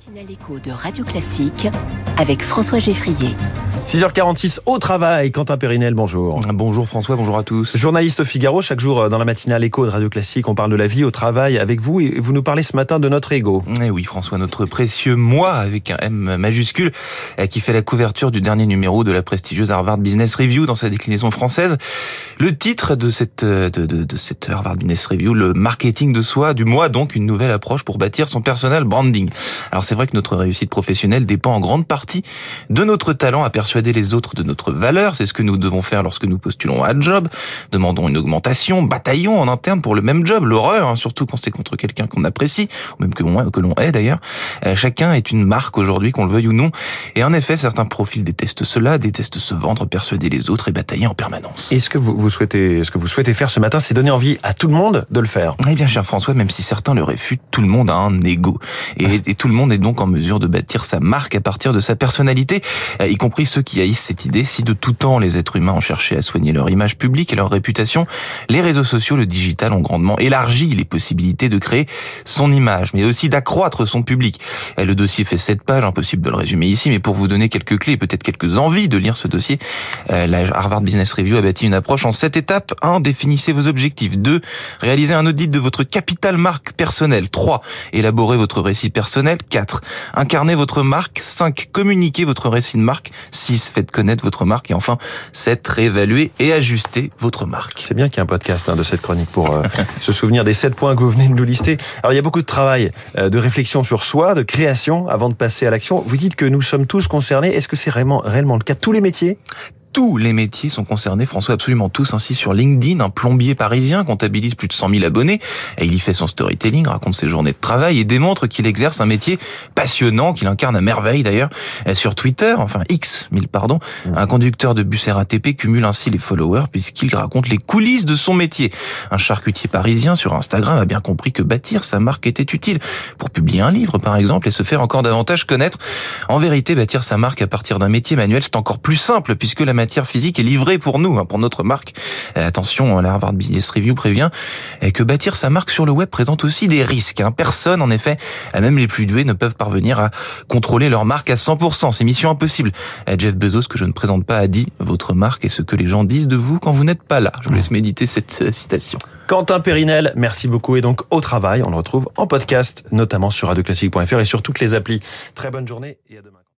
matinale écho de Radio Classique avec François Geffrier. 6h46 au travail, Quentin Périnel, bonjour. Bonjour François, bonjour à tous. Journaliste au Figaro, chaque jour dans la matinale écho de Radio Classique, on parle de la vie au travail avec vous et vous nous parlez ce matin de notre ego. Eh oui François, notre précieux moi avec un M majuscule eh, qui fait la couverture du dernier numéro de la prestigieuse Harvard Business Review dans sa déclinaison française. Le titre de cette, de, de, de cette Harvard Business Review, le marketing de soi, du moi donc une nouvelle approche pour bâtir son personal branding. Alors c'est vrai que notre réussite professionnelle dépend en grande partie de notre talent à persuader les autres de notre valeur. C'est ce que nous devons faire lorsque nous postulons à un job. Demandons une augmentation, bataillons en interne pour le même job. L'horreur, hein, surtout quand c'est contre quelqu'un qu'on apprécie, ou même que l'on que l'on est d'ailleurs. Euh, chacun est une marque aujourd'hui, qu'on le veuille ou non. Et en effet, certains profils détestent cela, détestent se vendre, persuader les autres et batailler en permanence. Et ce que vous, vous souhaitez, ce que vous souhaitez faire ce matin, c'est donner envie à tout le monde de le faire. Eh bien, cher François, même si certains le réfutent, tout le monde a un ego. Et, et tout le monde est donc en mesure de bâtir sa marque à partir de sa personnalité, y compris ceux qui haïssent cette idée. Si de tout temps les êtres humains ont cherché à soigner leur image publique et leur réputation, les réseaux sociaux, le digital ont grandement élargi les possibilités de créer son image, mais aussi d'accroître son public. Le dossier fait sept pages, impossible de le résumer ici, mais pour vous donner quelques clés, peut-être quelques envies de lire ce dossier, euh, la Harvard Business Review a bâti une approche en sept étapes. 1. Définissez vos objectifs. 2. Réalisez un audit de votre capital marque personnel. 3. Élaborez votre récit personnel. 4. Incarnez votre marque. 5. Communiquez votre récit de marque. 6. Faites connaître votre marque. Et enfin, 7. Réévaluer et ajuster votre marque. C'est bien qu'il y ait un podcast hein, de cette chronique pour euh, se souvenir des sept points que vous venez de nous lister. Alors il y a beaucoup de travail, euh, de réflexion sur soi, de création avant de passer à l'action. Vous dites que nous sommes tous concernés. Est-ce que c'est réellement, réellement le cas? De tous les métiers? Tous les métiers sont concernés, François, absolument tous. Ainsi, sur LinkedIn, un plombier parisien comptabilise plus de 100 000 abonnés. Et il y fait son storytelling, raconte ses journées de travail et démontre qu'il exerce un métier passionnant, qu'il incarne à merveille d'ailleurs. Sur Twitter, enfin X, mille pardon, un conducteur de bus RATP cumule ainsi les followers puisqu'il raconte les coulisses de son métier. Un charcutier parisien sur Instagram a bien compris que bâtir sa marque était utile pour publier un livre, par exemple, et se faire encore davantage connaître. En vérité, bâtir sa marque à partir d'un métier manuel, c'est encore plus simple puisque la matière physique est livrée pour nous, hein, pour notre marque. Euh, attention, la Harvard Business Review prévient euh, que bâtir sa marque sur le web présente aussi des risques. Hein. Personne, en effet, euh, même les plus doués, ne peuvent parvenir à contrôler leur marque à 100%. C'est mission impossible. Jeff Bezos, que je ne présente pas, a dit « Votre marque est ce que les gens disent de vous quand vous n'êtes pas là ». Je vous laisse méditer cette citation. Quentin Périnel, merci beaucoup. Et donc, au travail, on le retrouve en podcast, notamment sur radioclassique.fr et sur toutes les applis. Très bonne journée et à demain.